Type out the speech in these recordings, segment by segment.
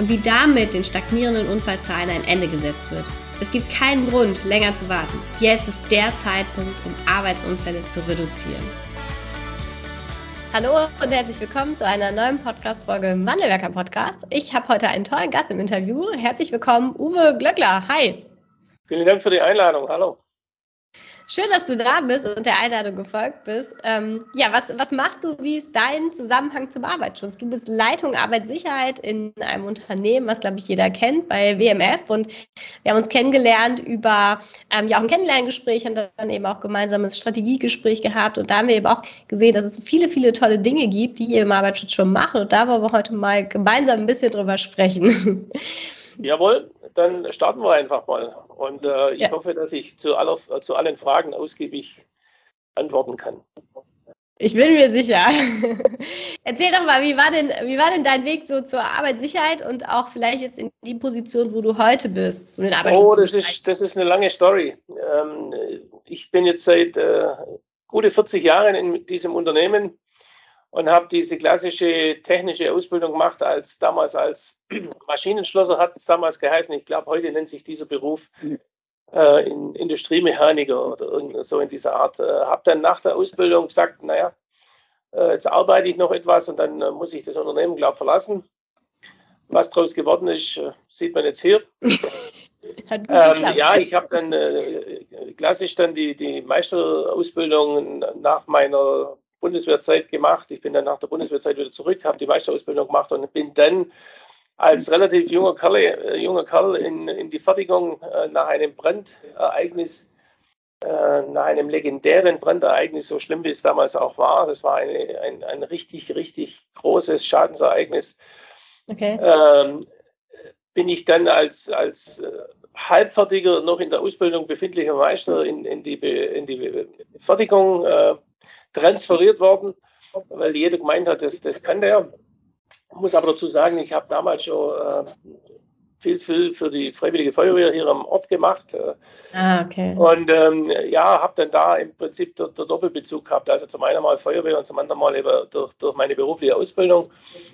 und wie damit den stagnierenden Unfallzahlen ein Ende gesetzt wird. Es gibt keinen Grund, länger zu warten. Jetzt ist der Zeitpunkt, um Arbeitsunfälle zu reduzieren. Hallo und herzlich willkommen zu einer neuen Podcast-Folge im Wandelwerker Podcast. Ich habe heute einen tollen Gast im Interview. Herzlich willkommen, Uwe Glöckler. Hi. Vielen Dank für die Einladung. Hallo. Schön, dass du da bist und der Einladung gefolgt bist. Ähm, ja, was, was machst du? Wie ist dein Zusammenhang zum Arbeitsschutz? Du bist Leitung Arbeitssicherheit in einem Unternehmen, was, glaube ich, jeder kennt, bei WMF. Und wir haben uns kennengelernt über ähm, ja auch ein Kennenlerngespräch und dann eben auch gemeinsames Strategiegespräch gehabt. Und da haben wir eben auch gesehen, dass es viele, viele tolle Dinge gibt, die ihr im Arbeitsschutz schon macht. Und da wollen wir heute mal gemeinsam ein bisschen drüber sprechen. Jawohl, dann starten wir einfach mal. Und äh, ich ja. hoffe, dass ich zu, aller, zu allen Fragen ausgiebig antworten kann. Ich bin mir sicher. Erzähl doch mal, wie war, denn, wie war denn dein Weg so zur Arbeitssicherheit und auch vielleicht jetzt in die Position, wo du heute bist? oh, das ist, das ist eine lange Story. Ähm, ich bin jetzt seit äh, gute 40 Jahren in diesem Unternehmen und habe diese klassische technische Ausbildung gemacht, als damals als Maschinenschlosser hat es damals geheißen. Ich glaube, heute nennt sich dieser Beruf äh, in Industriemechaniker oder so in dieser Art. Äh, habe dann nach der Ausbildung gesagt, naja, äh, jetzt arbeite ich noch etwas und dann äh, muss ich das Unternehmen, glaube verlassen. Was daraus geworden ist, äh, sieht man jetzt hier. ähm, ja, ich habe dann äh, klassisch dann die, die Meisterausbildung nach meiner Bundeswehrzeit gemacht. Ich bin dann nach der Bundeswehrzeit wieder zurück, habe die Meisterausbildung gemacht und bin dann als relativ junger Kerl, äh, junger Kerl in, in die Fertigung äh, nach einem Brandereignis, äh, nach einem legendären Brandereignis, so schlimm wie es damals auch war. Das war eine, ein, ein richtig, richtig großes Schadensereignis. Okay. Ähm, bin ich dann als, als äh, halbfertiger, noch in der Ausbildung befindlicher Meister in, in, die, in die Fertigung äh, transferiert worden, weil jeder gemeint hat, das, das kann der. Ich muss aber dazu sagen, ich habe damals schon äh, viel, viel für die Freiwillige Feuerwehr hier am Ort gemacht. Äh, ah, okay. Und ähm, ja, habe dann da im Prinzip der, der, Doppelbezug gehabt. Also zum einen mal Feuerwehr und zum anderen mal eben durch, durch meine berufliche Ausbildung.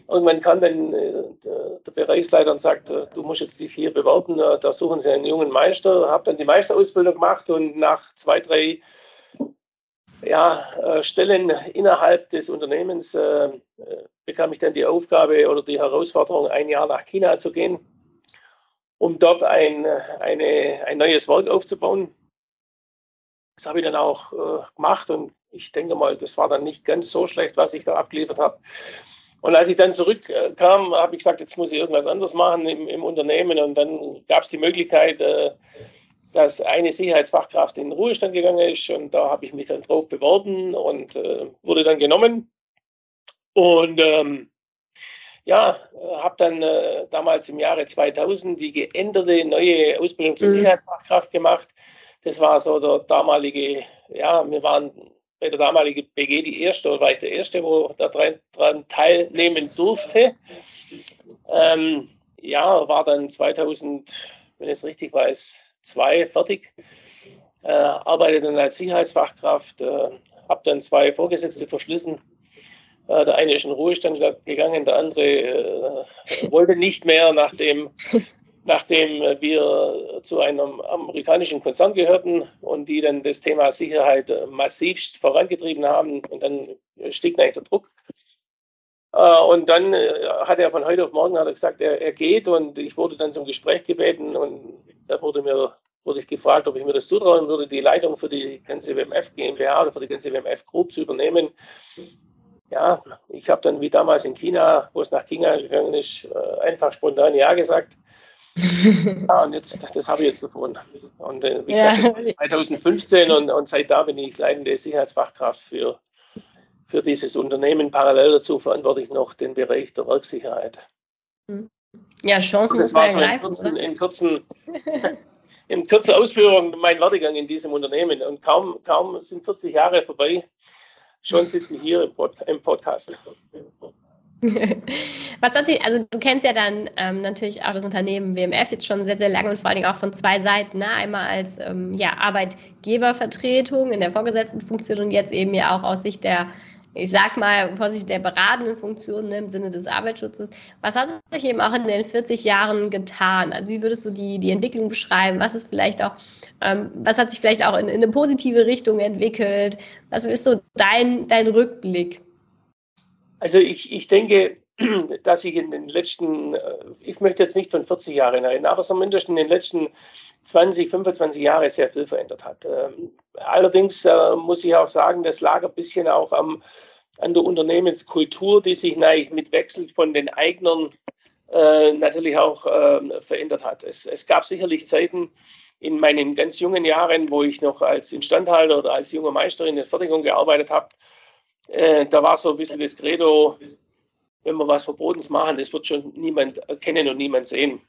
Irgendwann kam dann äh, der, der, Bereichsleiter und sagt, äh, du musst jetzt dich hier bewerben, äh, da suchen sie einen jungen Meister. Habe dann die Meisterausbildung gemacht und nach zwei, drei ja, äh, Stellen innerhalb des Unternehmens äh, bekam ich dann die Aufgabe oder die Herausforderung, ein Jahr nach China zu gehen, um dort ein, eine, ein neues Werk aufzubauen. Das habe ich dann auch äh, gemacht und ich denke mal, das war dann nicht ganz so schlecht, was ich da abgeliefert habe. Und als ich dann zurückkam, habe ich gesagt, jetzt muss ich irgendwas anderes machen im, im Unternehmen. Und dann gab es die Möglichkeit, äh, dass eine Sicherheitsfachkraft in den Ruhestand gegangen ist und da habe ich mich dann drauf beworben und äh, wurde dann genommen. Und ähm, ja, habe dann äh, damals im Jahre 2000 die geänderte neue Ausbildung zur mhm. Sicherheitsfachkraft gemacht. Das war so der damalige, ja, wir waren bei der damaligen BG die erste, oder war ich der Erste, wo da dran teilnehmen durfte. Ähm, ja, war dann 2000, wenn ich es richtig weiß, zwei fertig, äh, arbeite dann als Sicherheitsfachkraft, äh, habe dann zwei Vorgesetzte verschlissen. Äh, der eine ist in Ruhestand gegangen, der andere äh, wollte nicht mehr, nachdem, nachdem wir zu einem amerikanischen Konzern gehörten und die dann das Thema Sicherheit massivst vorangetrieben haben. Und dann stieg eigentlich der Druck. Äh, und dann äh, hat er von heute auf morgen hat er gesagt, er, er geht und ich wurde dann zum Gespräch gebeten und da wurde mir wurde ich gefragt, ob ich mir das zutrauen würde, die Leitung für die ganze WMF GmbH oder für die ganze WMF Group zu übernehmen. Ja, ich habe dann wie damals in China, wo es nach China gegangen ist, äh, einfach spontan Ja gesagt. ja, und jetzt, das habe ich jetzt davon. Und wie gesagt, das war 2015 und, und seit da bin ich leitende Sicherheitsfachkraft für für dieses Unternehmen. Parallel dazu verantworte ich noch den Bereich der Werksicherheit. Mhm. Ja, Chancen das war so in kurzen, in kurzen, in kurzer Ausführung mein Werdegang in diesem Unternehmen. Und kaum, kaum sind 40 Jahre vorbei, schon sitze ich hier im, Pod im Podcast. Was hat sich, also du kennst ja dann ähm, natürlich auch das Unternehmen WMF jetzt schon sehr, sehr lange und vor allen Dingen auch von zwei Seiten. Ne? Einmal als ähm, ja, Arbeitgebervertretung in der vorgesetzten Funktion und jetzt eben ja auch aus Sicht der, ich sag mal, vorsichtig der beratenden Funktion ne, im Sinne des Arbeitsschutzes. Was hat sich eben auch in den 40 Jahren getan? Also wie würdest du die, die Entwicklung beschreiben? Was ist vielleicht auch, ähm, was hat sich vielleicht auch in, in eine positive Richtung entwickelt? Was ist so dein, dein Rückblick? Also ich, ich denke, dass sich in den letzten, äh, ich möchte jetzt nicht von 40 Jahren reden, aber zumindest in den letzten 20, 25 Jahren sehr viel verändert hat. Ähm, allerdings äh, muss ich auch sagen, das lag ein bisschen auch am, an der Unternehmenskultur, die sich mit Wechsel von den Eignern äh, natürlich auch äh, verändert hat. Es, es, gab sicherlich Zeiten in meinen ganz jungen Jahren, wo ich noch als Instandhalter oder als junger Meister in der Fertigung gearbeitet habe, äh, da war so ein bisschen das Credo, wenn wir was Verbotenes machen, das wird schon niemand erkennen und niemand sehen.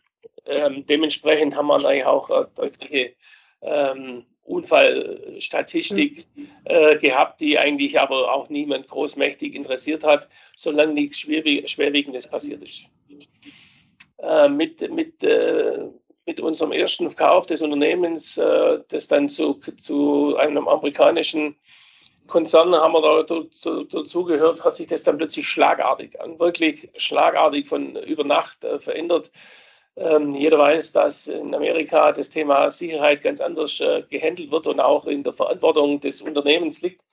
Ähm, dementsprechend haben wir natürlich auch eine deutliche ähm, Unfallstatistik äh, gehabt, die eigentlich aber auch niemand großmächtig interessiert hat, solange nichts Schwerwiegendes passiert ist. Äh, mit, mit, äh, mit unserem ersten Verkauf des Unternehmens, äh, das dann zu, zu einem amerikanischen Konzern haben wir da dazu, dazu gehört, hat sich das dann plötzlich schlagartig, wirklich schlagartig von über Nacht äh, verändert. Ähm, jeder weiß, dass in Amerika das Thema Sicherheit ganz anders äh, gehandelt wird und auch in der Verantwortung des Unternehmens liegt.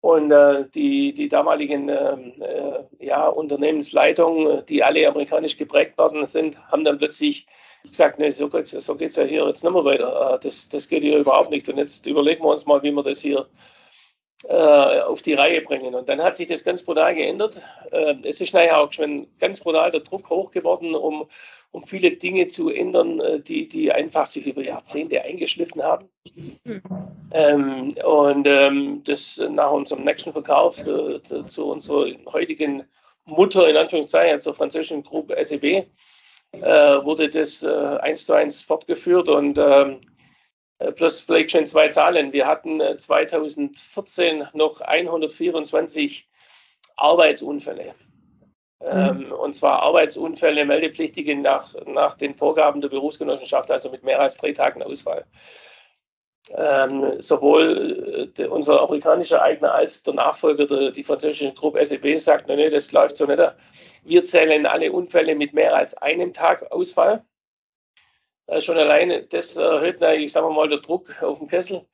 Und äh, die, die damaligen ähm, äh, ja, Unternehmensleitungen, die alle amerikanisch geprägt worden sind, haben dann plötzlich gesagt, nee, so geht es so geht's ja hier jetzt nicht mehr weiter. Äh, das, das geht hier überhaupt nicht. Und jetzt überlegen wir uns mal, wie wir das hier auf die Reihe bringen. Und dann hat sich das ganz brutal geändert. Äh, es ist nachher auch schon ganz brutal der Druck hoch geworden, um, um viele Dinge zu ändern, äh, die, die einfach sich über Jahrzehnte eingeschliffen haben. Mhm. Und ähm, das nach unserem nächsten Verkauf zu, zu, zu, unserer heutigen Mutter, in Anführungszeichen, zur französischen Gruppe SEB, äh, wurde das äh, eins zu eins fortgeführt und ähm, äh, plus vielleicht schon zwei Zahlen. Wir hatten 2014 äh, noch 124 Arbeitsunfälle. Mhm. Ähm, und zwar Arbeitsunfälle, Meldepflichtige nach, nach den Vorgaben der Berufsgenossenschaft, also mit mehr als drei Tagen Ausfall. Ähm, sowohl äh, unser amerikanischer Eigner als der Nachfolger, der, die französische Gruppe SEB, sagt, nee, das läuft so nicht. Wir zählen alle Unfälle mit mehr als einem Tag Ausfall. Äh, schon alleine, das erhöht natürlich, sagen wir mal, der Druck auf den Kessel.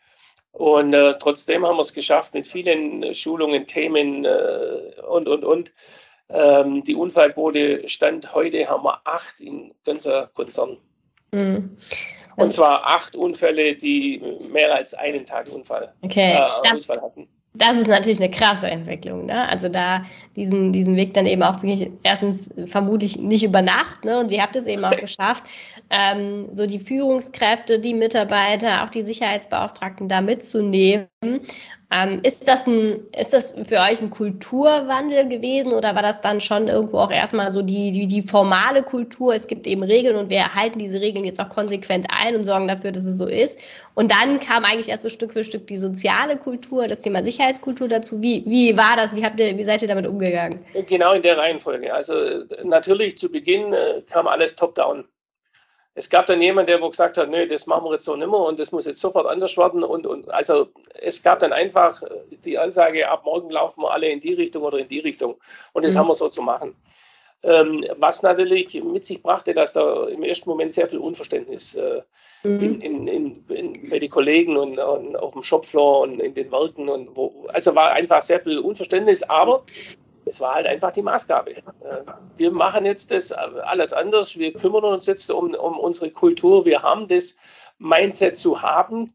Und äh, trotzdem haben wir es geschafft mit vielen Schulungen, Themen äh, und, und, und. Ähm, die Unfallquote stand heute, haben wir acht in ganzer Konzern. Mhm. Also, und zwar acht Unfälle, die mehr als einen Tag Unfall, okay. äh, Ausfall hatten das ist natürlich eine krasse Entwicklung. Ne? Also da diesen, diesen Weg dann eben auch zu gehen, erstens vermutlich nicht über Nacht, ne? und wie habt es eben auch geschafft, ähm, so die Führungskräfte, die Mitarbeiter, auch die Sicherheitsbeauftragten da mitzunehmen ähm, ist, das ein, ist das für euch ein Kulturwandel gewesen oder war das dann schon irgendwo auch erstmal so die, die, die formale Kultur? Es gibt eben Regeln und wir halten diese Regeln jetzt auch konsequent ein und sorgen dafür, dass es so ist. Und dann kam eigentlich erst so Stück für Stück die soziale Kultur, das Thema Sicherheitskultur dazu. Wie, wie war das? Wie, habt ihr, wie seid ihr damit umgegangen? Genau in der Reihenfolge. Also natürlich zu Beginn äh, kam alles top-down. Es gab dann jemand, der wo gesagt hat, nö, das machen wir jetzt so nimmer und das muss jetzt sofort anders werden. Und, und also es gab dann einfach äh, die Ansage, ab morgen laufen wir alle in die Richtung oder in die Richtung. Und das mhm. haben wir so zu machen. Ähm, was natürlich mit sich brachte, dass da im ersten Moment sehr viel Unverständnis äh, mhm. in, in, in, bei den Kollegen und, und, auf dem Shopfloor und in den Werken und wo, also war einfach sehr viel Unverständnis, aber es war halt einfach die Maßgabe. Äh, wir machen jetzt das alles anders. Wir kümmern uns jetzt um, um unsere Kultur. Wir haben das Mindset zu haben.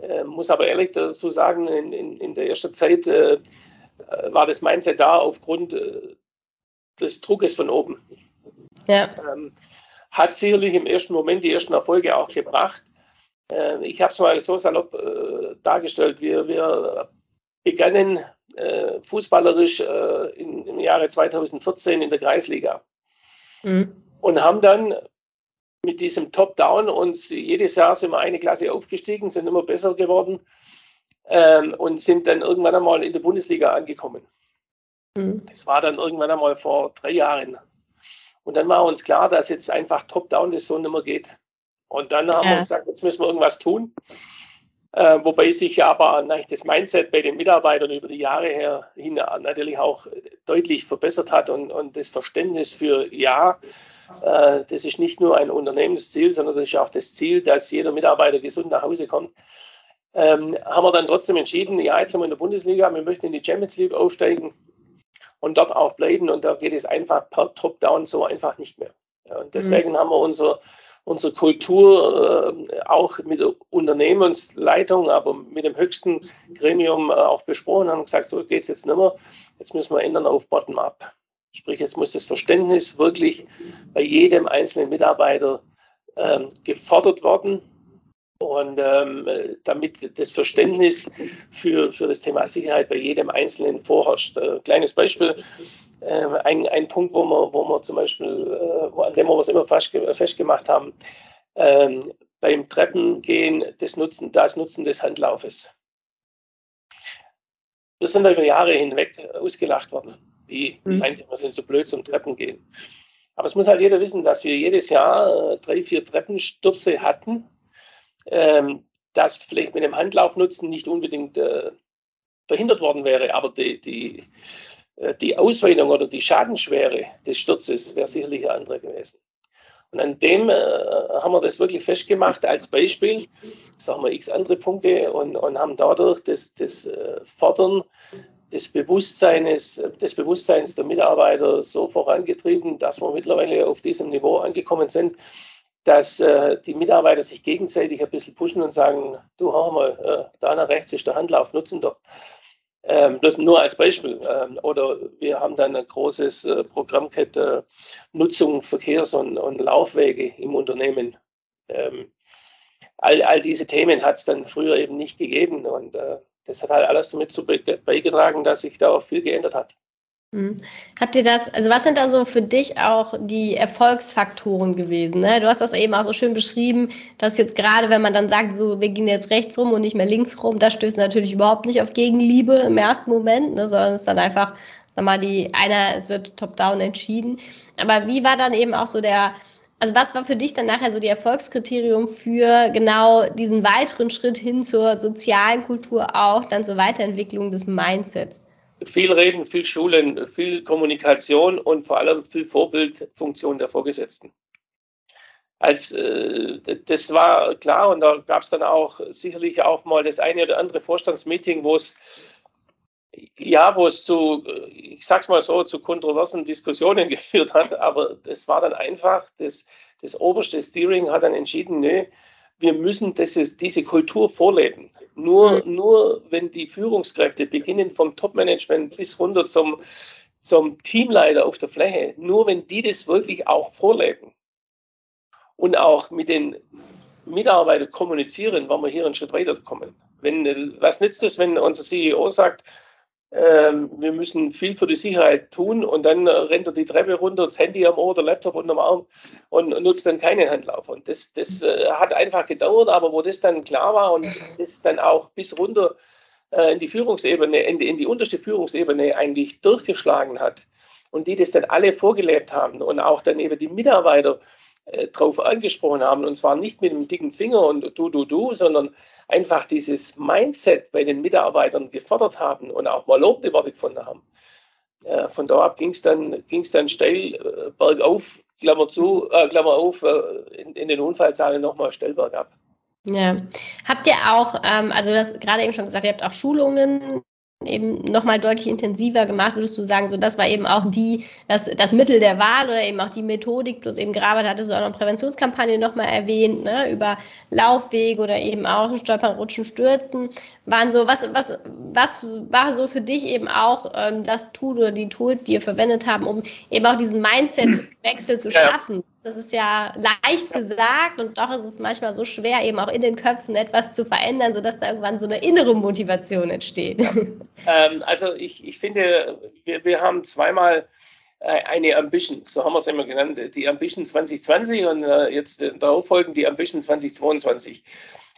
Äh, muss aber ehrlich dazu sagen, in, in, in der ersten Zeit äh, war das Mindset da aufgrund äh, des Druckes von oben. Ja. Ähm, hat sicherlich im ersten Moment die ersten Erfolge auch gebracht. Äh, ich habe es mal so salopp äh, dargestellt. Wir, wir begannen äh, fußballerisch äh, in, im Jahre 2014 in der Kreisliga. Mhm. und haben dann mit diesem Top-Down uns jedes Jahr sind wir eine Klasse aufgestiegen, sind immer besser geworden ähm, und sind dann irgendwann einmal in der Bundesliga angekommen. Mhm. Das war dann irgendwann einmal vor drei Jahren. Und dann war uns klar, dass jetzt einfach Top-Down das so nicht mehr geht. Und dann haben ja. wir gesagt, jetzt müssen wir irgendwas tun. Äh, wobei sich aber das Mindset bei den Mitarbeitern über die Jahre her hin natürlich auch deutlich verbessert hat und, und das Verständnis für ja, äh, das ist nicht nur ein Unternehmensziel, sondern das ist auch das Ziel, dass jeder Mitarbeiter gesund nach Hause kommt. Ähm, haben wir dann trotzdem entschieden, ja, jetzt sind wir in der Bundesliga, wir möchten in die Champions League aufsteigen und dort auch bleiben. Und da geht es einfach per Top-Down so einfach nicht mehr. Ja, und deswegen mhm. haben wir unser, unsere Kultur äh, auch mit der Unternehmensleitung, aber mit dem höchsten Gremium äh, auch besprochen, haben gesagt, so geht es jetzt nicht mehr. Jetzt müssen wir ändern auf Bottom-up. Sprich, jetzt muss das Verständnis wirklich bei jedem einzelnen Mitarbeiter ähm, gefordert werden und ähm, damit das Verständnis für, für das Thema Sicherheit bei jedem Einzelnen vorherrscht. Äh, kleines Beispiel, äh, ein, ein Punkt, wo wir, wo wir zum Beispiel, äh, an dem wir es immer festgemacht haben, ähm, beim Treppengehen das Nutzen, das Nutzen des Handlaufes. Wir sind über Jahre hinweg ausgelacht worden. Wie, mhm. wir sind so blöd zum Treppengehen. Aber es muss halt jeder wissen, dass wir jedes Jahr äh, drei, vier Treppenstürze hatten ähm, das vielleicht mit dem Handlaufnutzen nicht unbedingt äh, verhindert worden wäre, aber die, die, äh, die Ausweitung oder die Schadenschwere des Sturzes wäre sicherlich eine andere gewesen. Und an dem äh, haben wir das wirklich festgemacht als Beispiel, sagen wir x andere Punkte und, und haben dadurch das, das äh, Fordern des Bewusstseins, des Bewusstseins der Mitarbeiter so vorangetrieben, dass wir mittlerweile auf diesem Niveau angekommen sind, dass äh, die Mitarbeiter sich gegenseitig ein bisschen pushen und sagen, du hör mal, äh, da nach rechts ist der Handlauf, nutzen doch. Ähm, das nur als Beispiel. Ähm, oder wir haben dann ein großes äh, Programmkette Nutzung Verkehrs- und, und, Laufwege im Unternehmen. Ähm, all, all diese Themen hat es dann früher eben nicht gegeben und äh, das hat halt alles damit zu beigetragen, dass sich da auch viel geändert hat. Mhm. Habt ihr das, also was sind da so für dich auch die Erfolgsfaktoren gewesen? Ne? Du hast das eben auch so schön beschrieben, dass jetzt gerade, wenn man dann sagt, so, wir gehen jetzt rechts rum und nicht mehr links rum, das stößt natürlich überhaupt nicht auf Gegenliebe im ersten Moment, ne, sondern es ist dann einfach, sag mal, die, einer, es wird top-down entschieden. Aber wie war dann eben auch so der, also was war für dich dann nachher so die Erfolgskriterium für genau diesen weiteren Schritt hin zur sozialen Kultur auch, dann zur Weiterentwicklung des Mindsets? Viel Reden, viel Schulen, viel Kommunikation und vor allem viel Vorbildfunktion der Vorgesetzten. Als, äh, das war klar und da gab es dann auch sicherlich auch mal das eine oder andere Vorstandsmeeting, wo es ja, wo es zu, ich sag's mal so, zu kontroversen Diskussionen geführt hat, aber es war dann einfach, das, das oberste Steering hat dann entschieden, nee, wir müssen das, diese Kultur vorleben. Nur, mhm. nur wenn die Führungskräfte beginnen vom Topmanagement bis runter zum, zum Teamleiter auf der Fläche, nur wenn die das wirklich auch vorleben und auch mit den Mitarbeitern kommunizieren, wollen wir hier einen Schritt weiterkommen. Wenn, was nützt es, wenn unser CEO sagt, wir müssen viel für die Sicherheit tun und dann rennt er die Treppe runter, das Handy am Ohr, der Laptop unterm Arm und nutzt dann keinen Handlauf. Und das, das äh, hat einfach gedauert, aber wo das dann klar war und das dann auch bis runter äh, in die Führungsebene, in die, in die unterste Führungsebene eigentlich durchgeschlagen hat und die das dann alle vorgelebt haben und auch dann eben die Mitarbeiter äh, drauf angesprochen haben und zwar nicht mit dem dicken Finger und du, du, du, sondern einfach dieses Mindset bei den Mitarbeitern gefordert haben und auch mal lobende Worte gefunden haben. Äh, von da ab ging es dann, ging's dann steil äh, bergauf, Klammer zu, äh, Klammer auf, äh, in, in, den Unfallzahlen nochmal steil bergab. Ja. Habt ihr auch, ähm, also das gerade eben schon gesagt, ihr habt auch Schulungen eben nochmal deutlich intensiver gemacht, würdest du sagen, so das war eben auch die, das, das Mittel der Wahl oder eben auch die Methodik, plus eben gerade hattest du auch noch Präventionskampagne nochmal erwähnt, ne, über Laufwege oder eben auch Stolpern, Rutschen, Stürzen, waren so, was, was, was war so für dich eben auch ähm, das Tool oder die Tools, die ihr verwendet haben, um eben auch diesen Mindset-Wechsel zu schaffen? Das ist ja leicht gesagt und doch ist es manchmal so schwer, eben auch in den Köpfen etwas zu verändern, sodass da irgendwann so eine innere Motivation entsteht. Ja. Ähm, also ich, ich finde, wir, wir haben zweimal äh, eine Ambition, so haben wir es immer genannt, die Ambition 2020 und äh, jetzt darauf folgen die Ambition 2022.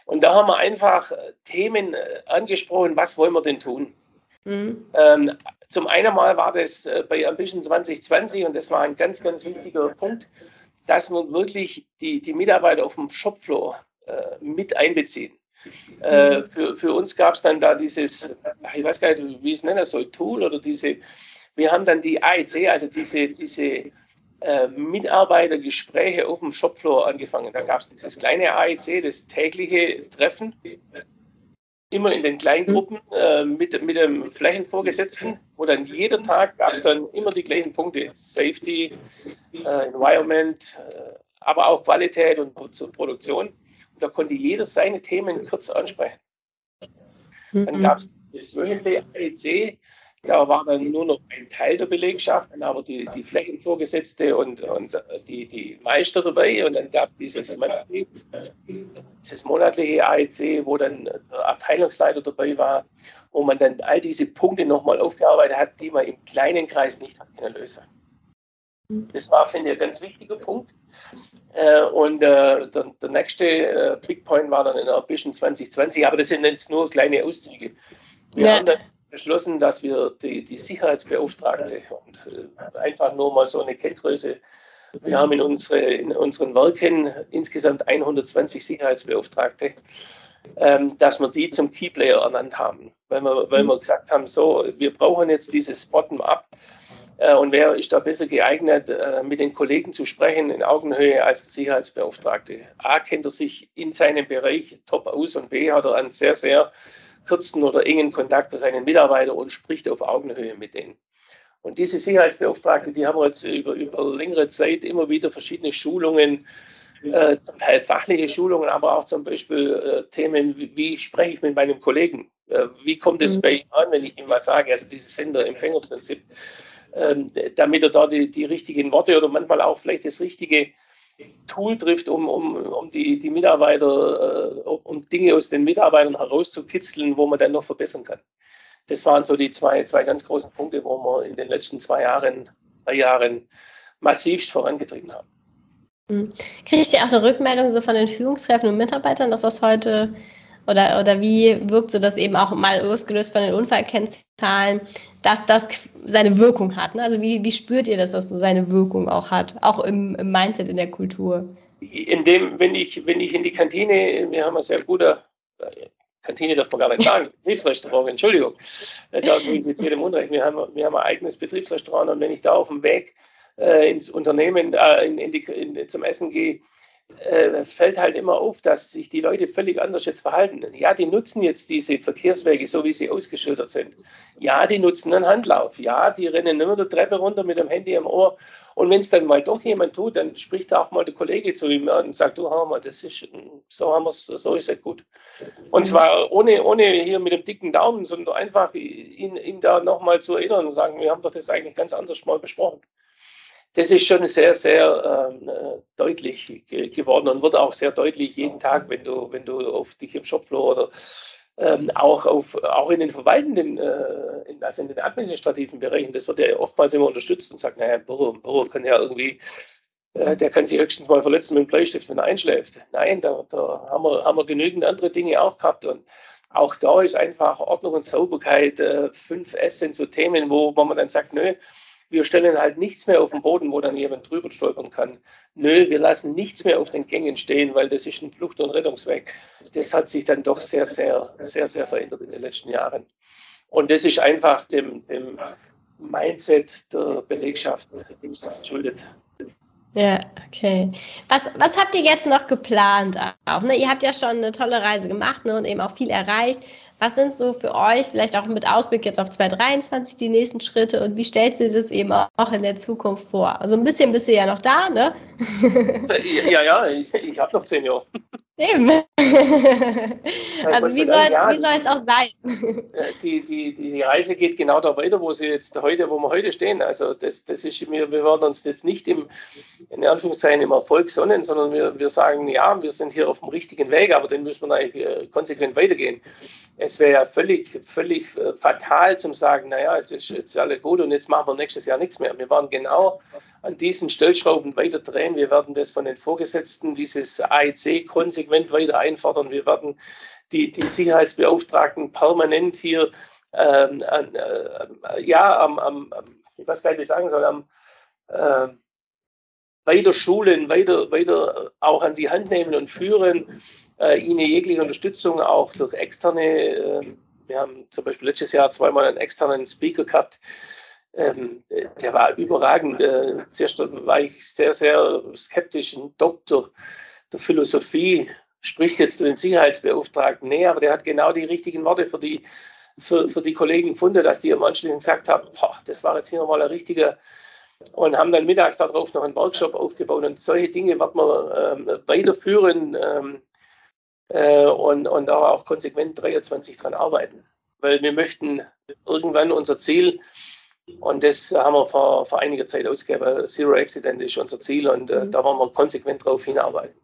Und da haben wir einfach Themen angesprochen, was wollen wir denn tun? Mhm. Ähm, zum einen mal war das bei Ambition 2020 und das war ein ganz, ganz wichtiger Punkt, dass man wirklich die, die Mitarbeiter auf dem Shopfloor äh, mit einbeziehen. Äh, für, für uns gab es dann da dieses, ich weiß gar nicht, wie es nennen soll, Tool oder diese, wir haben dann die AEC, also diese, diese äh, Mitarbeitergespräche auf dem Shopfloor angefangen. Da gab es dieses kleine AEC, das tägliche Treffen, immer in den kleinen Gruppen äh, mit, mit dem Flächenvorgesetzten, wo dann jeder Tag gab es dann immer die gleichen Punkte. Safety, äh, Environment, äh, aber auch Qualität und Produktion. Und da konnte jeder seine Themen kurz ansprechen. Dann mhm. gab es das wöchentliche AEC, da war dann nur noch ein Teil der Belegschaft, dann aber die, die Flächenvorgesetzte und, und die, die Meister dabei. Und dann gab es dieses, dieses monatliche AEC, wo dann der Abteilungsleiter dabei war, wo man dann all diese Punkte nochmal aufgearbeitet hat, die man im kleinen Kreis nicht hat können lösen. Das war, finde ich, ein ganz wichtiger Punkt. Äh, und äh, der, der, nächste äh, Big Point war dann in der Ambition 2020, aber das sind jetzt nur kleine Auszüge. Wir ja. haben dann beschlossen, dass wir die, die Sicherheitsbeauftragte und äh, einfach nur mal so eine Kenngröße, wir haben in, unsere, in unseren Werken insgesamt 120 Sicherheitsbeauftragte, ähm, dass wir die zum Keyplayer ernannt haben, weil wir, weil wir gesagt haben, so, wir brauchen jetzt dieses Bottom-up. Äh, und wer ist da besser geeignet, äh, mit den Kollegen zu sprechen in Augenhöhe als der Sicherheitsbeauftragte? A, kennt er sich in seinem Bereich top aus und B, hat er einen sehr, sehr kurzen oder engen Kontakt zu seinen Mitarbeitern und spricht auf Augenhöhe mit denen. Und diese Sicherheitsbeauftragte, die haben wir jetzt über, über längere Zeit immer wieder verschiedene Schulungen, äh, zum Teil fachliche Schulungen, aber auch zum Beispiel äh, Themen, wie, wie, spreche ich mit meinem Kollegen? Äh, wie kommt es mhm. bei ihm an, wenn ich ihm was sage? Also dieses Sender-Empfänger-Prinzip ähm, damit er da die, die richtigen Worte oder manchmal auch vielleicht das richtige Tool trifft, um, um, um die, die Mitarbeiter, äh, um Dinge aus den Mitarbeitern herauszukitzeln, wo man dann noch verbessern kann. Das waren so die zwei, zwei ganz großen Punkte, wo wir in den letzten zwei Jahren, drei Jahren massivst vorangetrieben haben. Hm. Kriegst du auch eine Rückmeldung so von den Führungskräften und Mitarbeitern, dass das heute oder, oder wie wirkt so das eben auch mal losgelöst von den Unfallkennzahlen, dass das seine Wirkung hat? Ne? Also wie, wie spürt ihr, dass das so seine Wirkung auch hat, auch im, im Mindset, in der Kultur? In dem, wenn ich, wenn ich in die Kantine, wir haben ein sehr guter, äh, Kantine darf man gar nicht sagen, Betriebsrestaurant, Entschuldigung, äh, da tue ich mit jedem Unrecht. Wir haben, wir haben ein eigenes Betriebsrestaurant und wenn ich da auf dem Weg äh, ins Unternehmen, äh, in, in die, in, zum Essen gehe, äh, fällt halt immer auf, dass sich die Leute völlig anders jetzt verhalten. Ja, die nutzen jetzt diese Verkehrswege, so wie sie ausgeschildert sind. Ja, die nutzen einen Handlauf. Ja, die rennen immer die Treppe runter mit dem Handy am Ohr. Und wenn es dann mal doch jemand tut, dann spricht da auch mal der Kollege zu ihm und sagt, du Hammer, das ist, so haben wir so ist es gut. Und zwar ohne, ohne hier mit dem dicken Daumen, sondern einfach ihn, ihn da nochmal zu erinnern und sagen, wir haben doch das eigentlich ganz anders mal besprochen das ist schon sehr, sehr ähm, äh, deutlich ge geworden und wird auch sehr deutlich jeden Tag, wenn du, wenn du auf dich im Shopfloor oder ähm, auch, auf, auch in den verwaltenden, äh, in, also in den administrativen Bereichen, das wird ja oftmals immer unterstützt und sagt, naja, Büro, Büro kann ja irgendwie, äh, der kann sich höchstens mal verletzen mit dem Bleistift, wenn er einschläft. Nein, da, da haben, wir, haben wir genügend andere Dinge auch gehabt und auch da ist einfach Ordnung und Sauberkeit, äh, 5S sind so Themen, wo, wo man dann sagt, nö, wir stellen halt nichts mehr auf den Boden, wo dann jemand drüber stolpern kann. Nö, wir lassen nichts mehr auf den Gängen stehen, weil das ist ein Flucht- und Rettungsweg. Das hat sich dann doch sehr, sehr, sehr, sehr verändert in den letzten Jahren. Und das ist einfach dem, dem Mindset der Belegschaft geschuldet. Ja, okay. Was, was habt ihr jetzt noch geplant auch? Ne? Ihr habt ja schon eine tolle Reise gemacht ne? und eben auch viel erreicht. Was sind so für euch, vielleicht auch mit Ausblick jetzt auf 2023, die nächsten Schritte und wie stellst du das eben auch in der Zukunft vor? Also ein bisschen bist du ja noch da, ne? ja, ja, ich, ich habe noch zehn Jahre. Eben. also wie soll es auch sein? Die, die, die Reise geht genau da weiter, wo sie jetzt heute, wo wir heute stehen. Also das, das ist, wir, wir werden uns jetzt nicht im, in Anführungszeichen im Erfolg sonnen, sondern wir, wir sagen, ja, wir sind hier auf dem richtigen Weg, aber den müssen wir eigentlich äh, konsequent weitergehen. Es wäre ja völlig, völlig äh, fatal zum sagen, naja, jetzt ist jetzt alles gut und jetzt machen wir nächstes Jahr nichts mehr. Wir waren genau an diesen Stellschrauben weiter drehen. Wir werden das von den Vorgesetzten, dieses AEC konsequent weiter einfordern. Wir werden die, die Sicherheitsbeauftragten permanent hier ähm, äh, ja, am, am, nicht, wie ich sagen soll, am äh, weiter schulen, weiter, weiter auch an die Hand nehmen und führen, äh, ihnen jegliche Unterstützung auch durch externe, äh, wir haben zum Beispiel letztes Jahr zweimal einen externen Speaker gehabt, ähm, der war überragend. Äh, zuerst war ich sehr, sehr skeptisch, ein Doktor der Philosophie, spricht jetzt den Sicherheitsbeauftragten näher, aber der hat genau die richtigen Worte für die, für, für die Kollegen gefunden, dass die im Anschluss gesagt haben, boah, das war jetzt hier nochmal ein richtiger und haben dann mittags darauf noch einen Workshop aufgebaut. Und solche Dinge wird man ähm, weiterführen ähm, äh, und, und auch konsequent 23 dran arbeiten. Weil wir möchten irgendwann unser Ziel, und das haben wir vor, vor einiger Zeit ausgegeben, Zero Accident ist unser Ziel und äh, mhm. da wollen wir konsequent drauf hinarbeiten.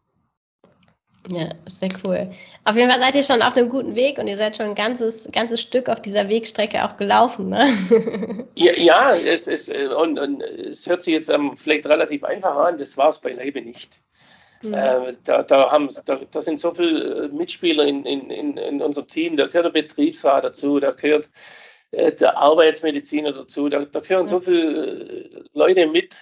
Ja, sehr cool. Auf jeden Fall seid ihr schon auf einem guten Weg und ihr seid schon ein ganzes, ganzes Stück auf dieser Wegstrecke auch gelaufen, ne? Ja, ja es, es, und, und es hört sich jetzt ähm, vielleicht relativ einfach an, das war es beileibe nicht. Mhm. Äh, da, da, haben, da, da sind so viele äh, Mitspieler in, in, in, unserem Team, da gehört der Betriebsrat dazu, da gehört äh, der Arbeitsmediziner dazu, da, da gehören so viele äh, Leute mit,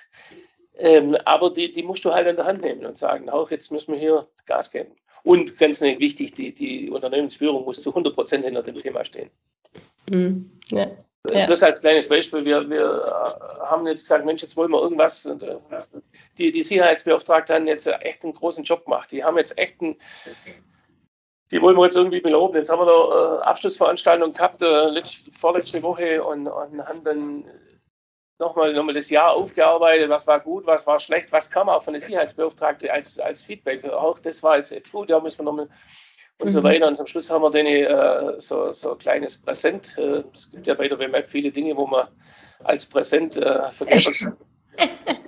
ähm, aber die, die musst du halt in der Hand nehmen und sagen, auch jetzt müssen wir hier Gas geben. Und ganz wichtig, die, die Unternehmensführung muss zu 100 Prozent hinter dem Thema stehen. Mhm. Ja. Ja. Das als kleines Beispiel. Wir, wir äh, haben jetzt gesagt, Mensch, jetzt wollen wir irgendwas. Äh, die, die Sicherheitsbeauftragten haben jetzt echt einen großen Job gemacht. Die haben jetzt echt einen, die wollen wir jetzt irgendwie beloben. Jetzt haben wir da äh, Abschlussveranstaltung gehabt, äh, letzte, vorletzte Woche und, und haben dann nochmal noch mal das Jahr aufgearbeitet, was war gut, was war schlecht, was kam auch von der Sicherheitsbeauftragte als, als Feedback. Auch das war jetzt gut, da müssen wir nochmal und mhm. so weiter. Und zum Schluss haben wir dann äh, so, so ein kleines Präsent. Äh, es gibt ja bei der WMF viele Dinge, wo man als Präsent äh, vergessen kann.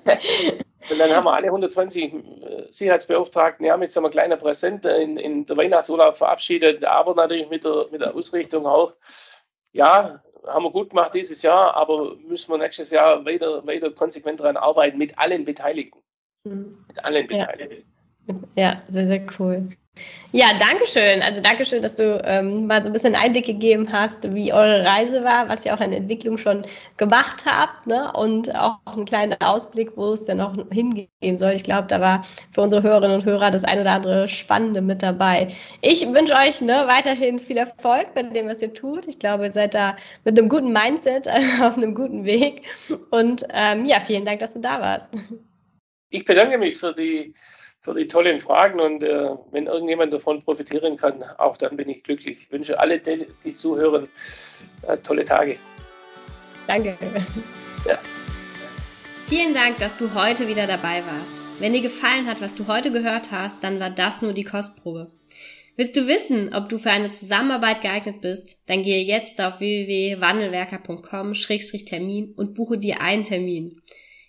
Und dann haben wir alle 120 äh, Sicherheitsbeauftragten, ja, mit so einem kleinen Präsent in, in der Weihnachtsurlaub verabschiedet, aber natürlich mit der, mit der Ausrichtung auch, ja, haben wir gut gemacht dieses Jahr, aber müssen wir nächstes Jahr weiter, weiter konsequent daran arbeiten mit allen Beteiligten. Mhm. Mit allen Beteiligten. Ja. ja, sehr, sehr cool. Ja, danke schön. Also danke schön, dass du ähm, mal so ein bisschen Einblick gegeben hast, wie eure Reise war, was ihr auch in Entwicklung schon gemacht habt ne? und auch einen kleinen Ausblick, wo es denn noch hingehen soll. Ich glaube, da war für unsere Hörerinnen und Hörer das ein oder andere Spannende mit dabei. Ich wünsche euch ne, weiterhin viel Erfolg bei dem, was ihr tut. Ich glaube, ihr seid da mit einem guten Mindset auf einem guten Weg. Und ähm, ja, vielen Dank, dass du da warst. Ich bedanke mich für die für die tollen Fragen und äh, wenn irgendjemand davon profitieren kann, auch dann bin ich glücklich. Ich wünsche alle, die, die zuhören, äh, tolle Tage. Danke. Ja. Vielen Dank, dass du heute wieder dabei warst. Wenn dir gefallen hat, was du heute gehört hast, dann war das nur die Kostprobe. Willst du wissen, ob du für eine Zusammenarbeit geeignet bist? Dann gehe jetzt auf www.wandelwerker.com-termin und buche dir einen Termin.